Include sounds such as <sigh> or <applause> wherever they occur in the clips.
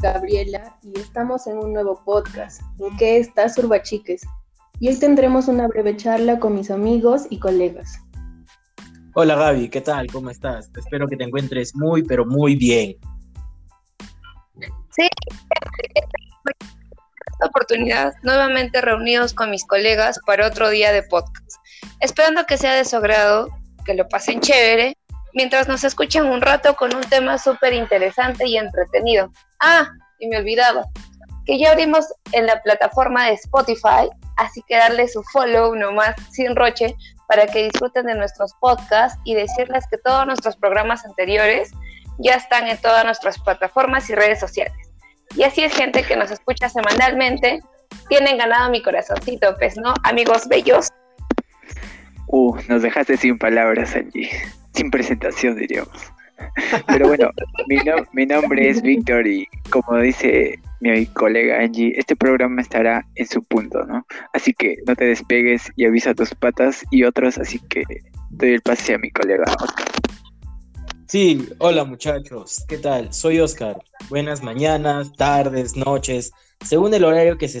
Gabriela y estamos en un nuevo podcast. ¿En qué estás, Urbachiques? Y hoy tendremos una breve charla con mis amigos y colegas. Hola Gaby, ¿qué tal? ¿Cómo estás? Espero que te encuentres muy, pero muy bien. Sí, esta oportunidad nuevamente reunidos con mis colegas para otro día de podcast. Esperando que sea de su agrado, que lo pasen chévere mientras nos escuchan un rato con un tema súper interesante y entretenido. Ah, y me olvidaba, que ya abrimos en la plataforma de Spotify, así que darle su follow nomás sin roche para que disfruten de nuestros podcasts y decirles que todos nuestros programas anteriores ya están en todas nuestras plataformas y redes sociales. Y así es gente que nos escucha semanalmente, tienen ganado mi corazoncito, pues, ¿no? Amigos bellos. Uh, nos dejaste sin palabras, Angie sin presentación, diríamos. Pero bueno, mi, nombre es Víctor y como dice mi colega Angie, este programa estará en su punto, ¿no? Así que no te despegues y avisa a tus patas y otros, así que doy el pase a mi colega Oscar. Sí, hola muchachos, ¿qué tal? Soy Oscar. Buenas mañanas, tardes, noches, según el horario que, se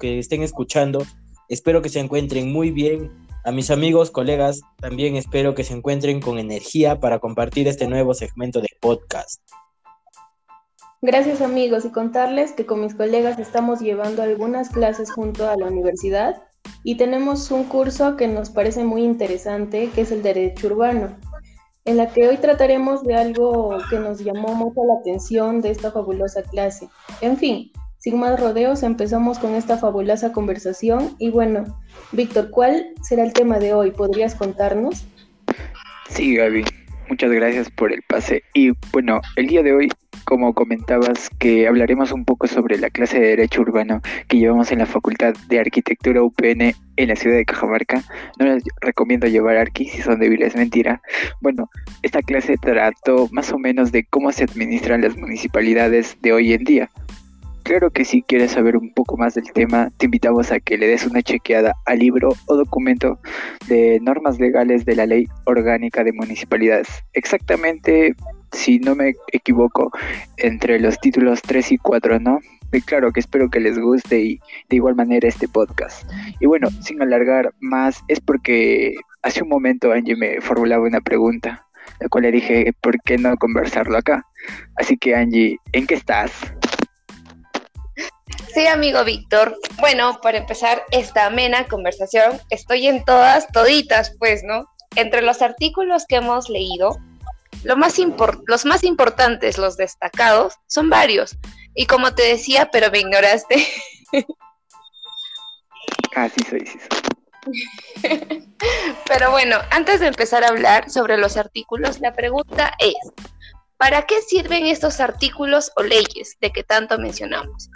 que estén escuchando. Espero que se encuentren muy bien a mis amigos, colegas, también espero que se encuentren con energía para compartir este nuevo segmento de podcast. Gracias amigos y contarles que con mis colegas estamos llevando algunas clases junto a la universidad y tenemos un curso que nos parece muy interesante, que es el Derecho Urbano, en la que hoy trataremos de algo que nos llamó mucho la atención de esta fabulosa clase. En fin, sin más rodeos, empezamos con esta fabulosa conversación. Y bueno, Víctor, ¿cuál será el tema de hoy? ¿Podrías contarnos? Sí, Gaby, muchas gracias por el pase. Y bueno, el día de hoy, como comentabas, que hablaremos un poco sobre la clase de Derecho Urbano que llevamos en la Facultad de Arquitectura UPN en la ciudad de Cajamarca. No les recomiendo llevar Arqui si son débiles, mentira. Bueno, esta clase trató más o menos de cómo se administran las municipalidades de hoy en día. Claro que si quieres saber un poco más del tema, te invitamos a que le des una chequeada al libro o documento de normas legales de la Ley Orgánica de Municipalidades. Exactamente, si no me equivoco, entre los títulos 3 y 4, ¿no? Y claro que espero que les guste y de igual manera este podcast. Y bueno, sin alargar más, es porque hace un momento Angie me formulaba una pregunta, la cual le dije, ¿por qué no conversarlo acá? Así que Angie, ¿en qué estás? Sí, amigo Víctor. Bueno, para empezar esta amena conversación, estoy en todas, toditas, pues, ¿no? Entre los artículos que hemos leído, lo más los más importantes, los destacados, son varios. Y como te decía, pero me ignoraste. <laughs> Ah, sí soy, sí soy. <laughs> pero bueno, antes de empezar a hablar sobre los artículos, la pregunta es, ¿para qué sirven estos artículos o leyes de que tanto mencionamos?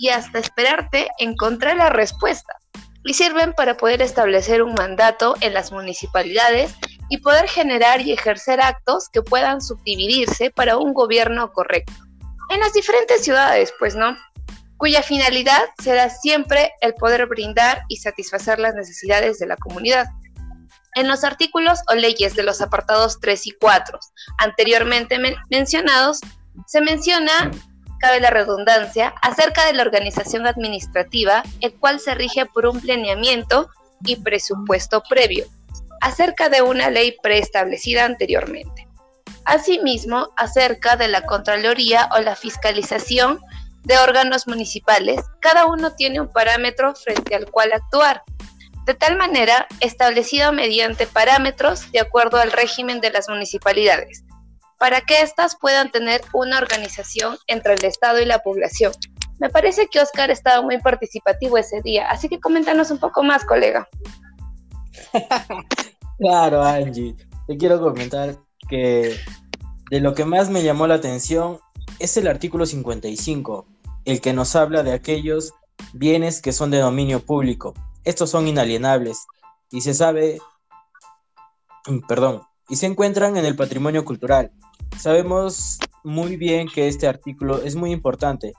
Y hasta esperarte encontrar la respuesta. Y sirven para poder establecer un mandato en las municipalidades y poder generar y ejercer actos que puedan subdividirse para un gobierno correcto. En las diferentes ciudades, pues no, cuya finalidad será siempre el poder brindar y satisfacer las necesidades de la comunidad. En los artículos o leyes de los apartados 3 y 4 anteriormente mencionados, se menciona cabe la redundancia, acerca de la organización administrativa, el cual se rige por un planeamiento y presupuesto previo, acerca de una ley preestablecida anteriormente. Asimismo, acerca de la Contraloría o la fiscalización de órganos municipales, cada uno tiene un parámetro frente al cual actuar, de tal manera establecido mediante parámetros de acuerdo al régimen de las municipalidades, para que éstas puedan tener una organización entre el Estado y la población. Me parece que Oscar estaba muy participativo ese día, así que coméntanos un poco más, colega. <laughs> claro, Angie. Te quiero comentar que de lo que más me llamó la atención es el artículo 55, el que nos habla de aquellos bienes que son de dominio público. Estos son inalienables y se sabe, perdón, y se encuentran en el patrimonio cultural. Sabemos muy bien que este artículo es muy importante,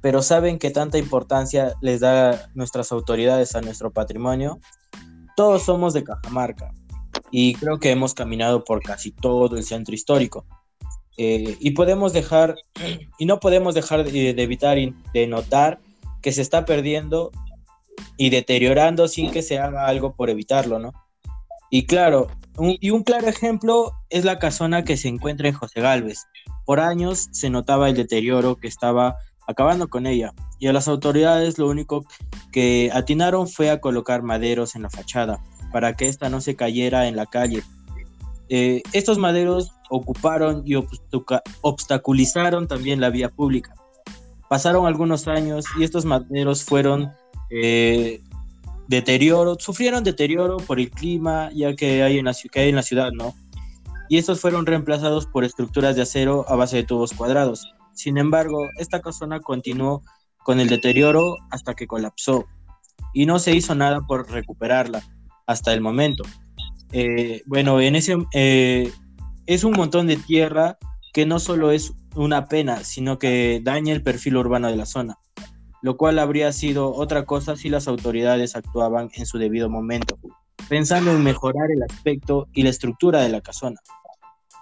pero ¿saben qué tanta importancia les da nuestras autoridades a nuestro patrimonio? Todos somos de Cajamarca y creo que hemos caminado por casi todo el centro histórico. Eh, y podemos dejar, y no podemos dejar de, de evitar de notar que se está perdiendo y deteriorando sin que se haga algo por evitarlo, ¿no? Y claro, y un claro ejemplo es la casona que se encuentra en José Galvez. Por años se notaba el deterioro que estaba acabando con ella, y a las autoridades lo único que atinaron fue a colocar maderos en la fachada para que ésta no se cayera en la calle. Eh, estos maderos ocuparon y obstaculizaron también la vía pública. Pasaron algunos años y estos maderos fueron eh, deterioro, sufrieron deterioro por el clima, ya que hay en la, ciudad, ¿no? Y estos fueron reemplazados por estructuras de acero a base de tubos cuadrados. Sin embargo, esta casona continuó con el deterioro hasta que colapsó y no se hizo nada por recuperarla hasta el momento. Eh, bueno, en ese eh, es un montón de tierra que no solo es una pena, sino que daña el perfil urbano de la zona lo cual habría sido otra cosa si las autoridades actuaban en su debido momento, pensando en mejorar el aspecto y la estructura de la casona.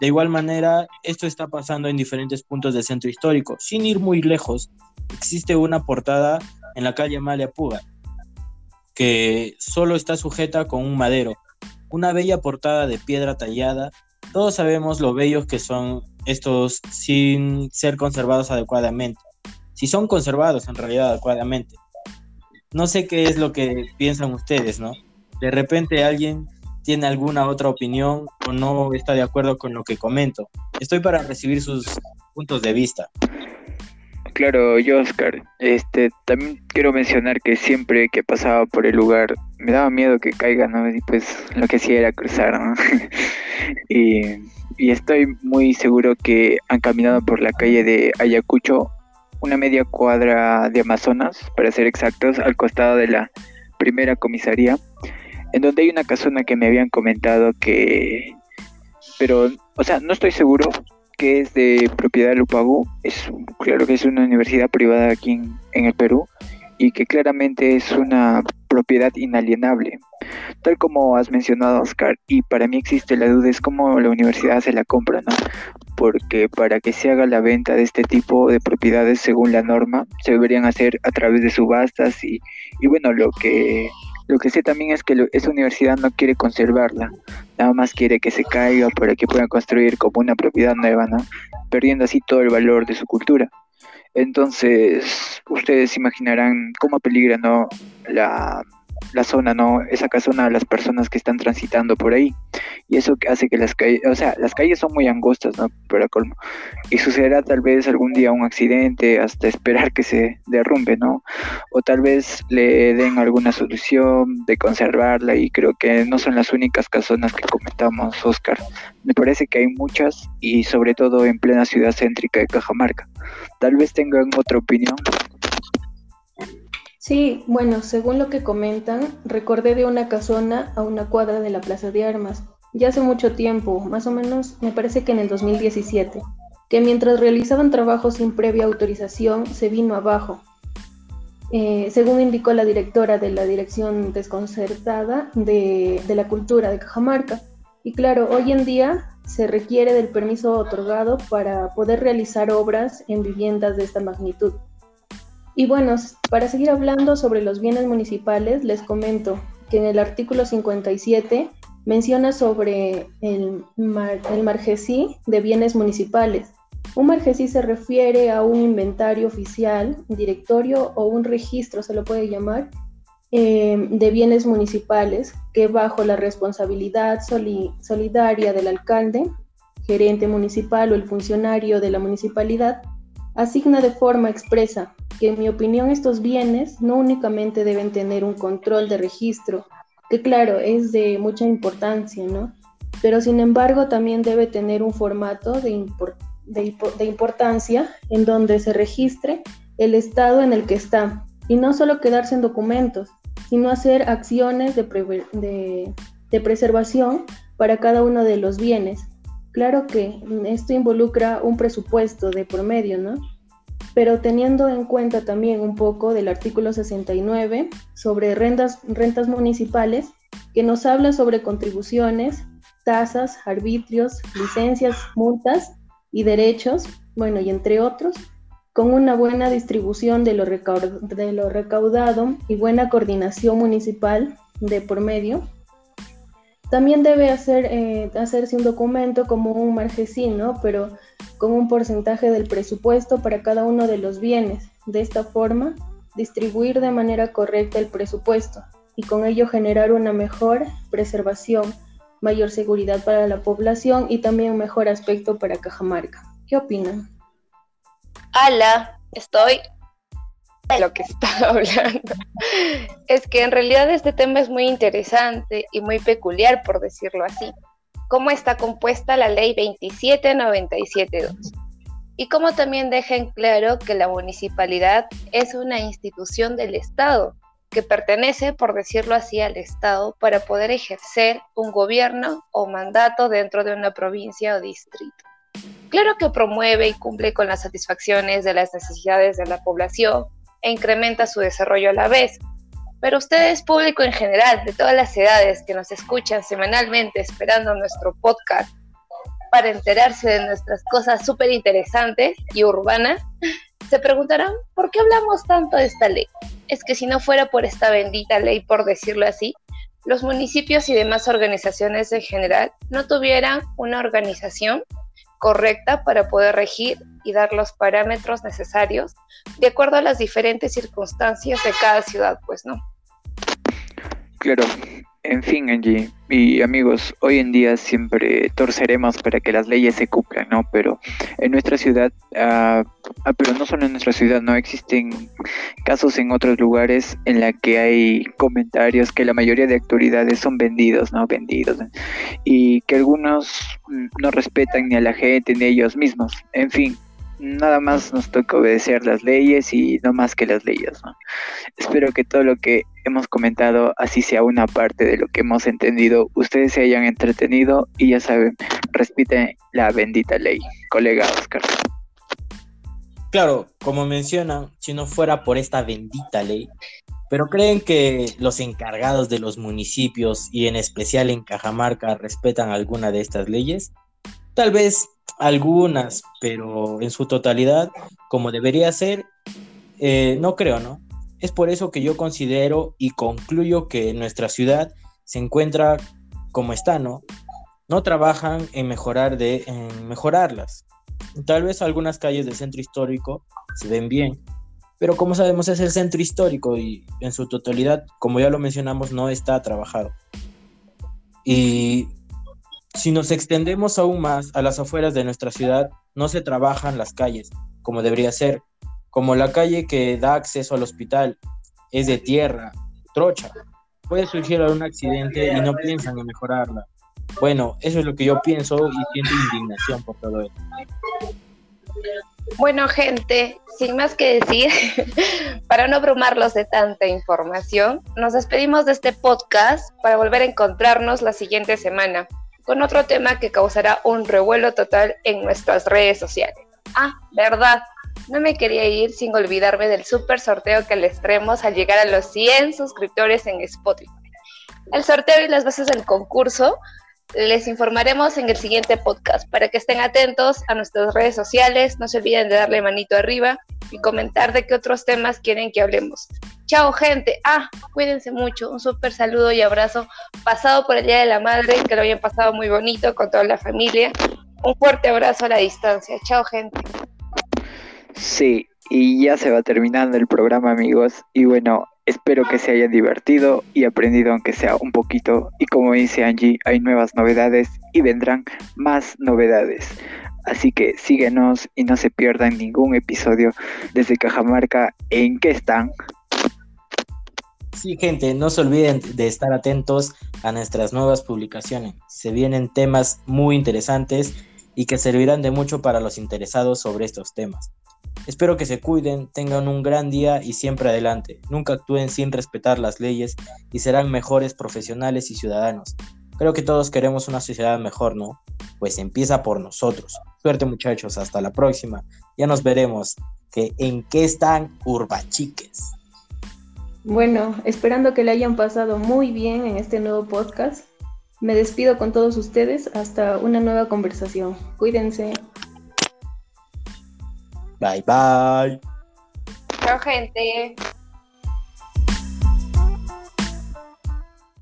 De igual manera, esto está pasando en diferentes puntos del centro histórico. Sin ir muy lejos, existe una portada en la calle Amalia Puga, que solo está sujeta con un madero, una bella portada de piedra tallada. Todos sabemos lo bellos que son estos sin ser conservados adecuadamente si son conservados en realidad adecuadamente. No sé qué es lo que piensan ustedes, ¿no? De repente alguien tiene alguna otra opinión o no está de acuerdo con lo que comento. Estoy para recibir sus puntos de vista. Claro, yo Oscar, este, también quiero mencionar que siempre que pasaba por el lugar me daba miedo que caiga, ¿no? Y pues lo que hacía era cruzar, ¿no? <laughs> y, y estoy muy seguro que han caminado por la calle de Ayacucho una media cuadra de Amazonas, para ser exactos, al costado de la primera comisaría, en donde hay una casona que me habían comentado que, pero, o sea, no estoy seguro que es de propiedad de Lupagu, es claro que es una universidad privada aquí en el Perú y que claramente es una propiedad inalienable. Tal como has mencionado, Oscar, y para mí existe la duda, es cómo la universidad se la compra, ¿no? Porque para que se haga la venta de este tipo de propiedades según la norma, se deberían hacer a través de subastas y, y bueno, lo que, lo que sé también es que esa universidad no quiere conservarla, nada más quiere que se caiga para que puedan construir como una propiedad nueva, ¿no? Perdiendo así todo el valor de su cultura. Entonces, ustedes imaginarán cómo peligra ¿no? la, la zona, ¿no? Esa casona a las personas que están transitando por ahí. Y eso hace que las calles, o sea, las calles son muy angostas, ¿no? Pero colmo. Y sucederá tal vez algún día un accidente hasta esperar que se derrumbe, ¿no? O tal vez le den alguna solución de conservarla y creo que no son las únicas casonas que comentamos, Oscar. Me parece que hay muchas y sobre todo en plena ciudad céntrica de Cajamarca. Tal vez tengan otra opinión. Sí, bueno, según lo que comentan, recordé de una casona a una cuadra de la Plaza de Armas, ya hace mucho tiempo, más o menos me parece que en el 2017, que mientras realizaban trabajos sin previa autorización se vino abajo. Eh, según indicó la directora de la Dirección Desconcertada de, de la Cultura de Cajamarca. Y claro, hoy en día se requiere del permiso otorgado para poder realizar obras en viviendas de esta magnitud. Y bueno, para seguir hablando sobre los bienes municipales, les comento que en el artículo 57 menciona sobre el, el margesí de bienes municipales. Un margesí se refiere a un inventario oficial, directorio o un registro, se lo puede llamar, eh, de bienes municipales que bajo la responsabilidad solidaria del alcalde, gerente municipal o el funcionario de la municipalidad asigna de forma expresa que en mi opinión estos bienes no únicamente deben tener un control de registro, que claro, es de mucha importancia, ¿no? Pero sin embargo también debe tener un formato de, importancia en donde se registre el estado en el que está y no solo quedarse en documentos, sino hacer acciones de preservación para cada uno de los bienes. Claro que esto involucra un presupuesto de promedio, ¿no? pero teniendo en cuenta también un poco del artículo 69 sobre rentas, rentas municipales, que nos habla sobre contribuciones, tasas, arbitrios, licencias, multas y derechos, bueno, y entre otros, con una buena distribución de lo, de lo recaudado y buena coordinación municipal de por medio. También debe hacer, eh, hacerse un documento como un margesín, pero con un porcentaje del presupuesto para cada uno de los bienes. De esta forma, distribuir de manera correcta el presupuesto y con ello generar una mejor preservación, mayor seguridad para la población y también un mejor aspecto para Cajamarca. ¿Qué opinan? Ala, estoy de lo que estaba <laughs> hablando. Es que en realidad este tema es muy interesante y muy peculiar, por decirlo así. ¿Cómo está compuesta la ley 27972? Y cómo también deja en claro que la municipalidad es una institución del Estado, que pertenece, por decirlo así, al Estado para poder ejercer un gobierno o mandato dentro de una provincia o distrito. Claro que promueve y cumple con las satisfacciones de las necesidades de la población e incrementa su desarrollo a la vez. Pero ustedes, público en general, de todas las edades que nos escuchan semanalmente esperando nuestro podcast para enterarse de nuestras cosas súper interesantes y urbanas, se preguntarán, ¿por qué hablamos tanto de esta ley? Es que si no fuera por esta bendita ley, por decirlo así, los municipios y demás organizaciones en general no tuvieran una organización correcta para poder regir y dar los parámetros necesarios de acuerdo a las diferentes circunstancias de cada ciudad, pues no. Claro, en fin, Angie y amigos, hoy en día siempre torceremos para que las leyes se cumplan, ¿no? Pero en nuestra ciudad, ah, pero no solo en nuestra ciudad, ¿no? Existen casos en otros lugares en la que hay comentarios que la mayoría de autoridades son vendidos, ¿no? Vendidos. Y que algunos no respetan ni a la gente ni a ellos mismos. En fin, nada más nos toca obedecer las leyes y no más que las leyes. Espero que todo lo que hemos comentado, así sea una parte de lo que hemos entendido, ustedes se hayan entretenido y ya saben, respeten la bendita ley. Colega Oscar. Claro, como mencionan, si no fuera por esta bendita ley, pero creen que los encargados de los municipios y en especial en Cajamarca respetan alguna de estas leyes, tal vez algunas, pero en su totalidad, como debería ser, eh, no creo, ¿no? Es por eso que yo considero y concluyo que nuestra ciudad se encuentra como está, ¿no? No trabajan en mejorar de, en mejorarlas. Tal vez algunas calles del centro histórico se ven bien, pero como sabemos es el centro histórico y en su totalidad, como ya lo mencionamos, no está trabajado. Y si nos extendemos aún más a las afueras de nuestra ciudad, no se trabajan las calles como debería ser, como la calle que da acceso al hospital es de tierra, trocha. Puede surgir algún accidente y no piensan en mejorarla. Bueno, eso es lo que yo pienso y siento indignación por todo esto. Bueno, gente, sin más que decir, <laughs> para no abrumarlos de tanta información, nos despedimos de este podcast para volver a encontrarnos la siguiente semana con otro tema que causará un revuelo total en nuestras redes sociales. Ah, verdad, no me quería ir sin olvidarme del super sorteo que les traemos al llegar a los 100 suscriptores en Spotify. El sorteo y las bases del concurso les informaremos en el siguiente podcast para que estén atentos a nuestras redes sociales. No se olviden de darle manito arriba y comentar de qué otros temas quieren que hablemos. Chao, gente. Ah, cuídense mucho. Un súper saludo y abrazo pasado por el Día de la Madre. Que lo hayan pasado muy bonito con toda la familia. Un fuerte abrazo a la distancia. Chao, gente. Sí, y ya se va terminando el programa, amigos. Y bueno, Espero que se hayan divertido y aprendido aunque sea un poquito. Y como dice Angie, hay nuevas novedades y vendrán más novedades. Así que síguenos y no se pierdan ningún episodio desde Cajamarca. ¿En qué están? Sí, gente, no se olviden de estar atentos a nuestras nuevas publicaciones. Se vienen temas muy interesantes y que servirán de mucho para los interesados sobre estos temas. Espero que se cuiden, tengan un gran día y siempre adelante. Nunca actúen sin respetar las leyes y serán mejores profesionales y ciudadanos. Creo que todos queremos una sociedad mejor, ¿no? Pues empieza por nosotros. Suerte muchachos, hasta la próxima. Ya nos veremos. Que en qué están urbachiques. Bueno, esperando que le hayan pasado muy bien en este nuevo podcast. Me despido con todos ustedes hasta una nueva conversación. Cuídense. Bye bye. Chao, gente.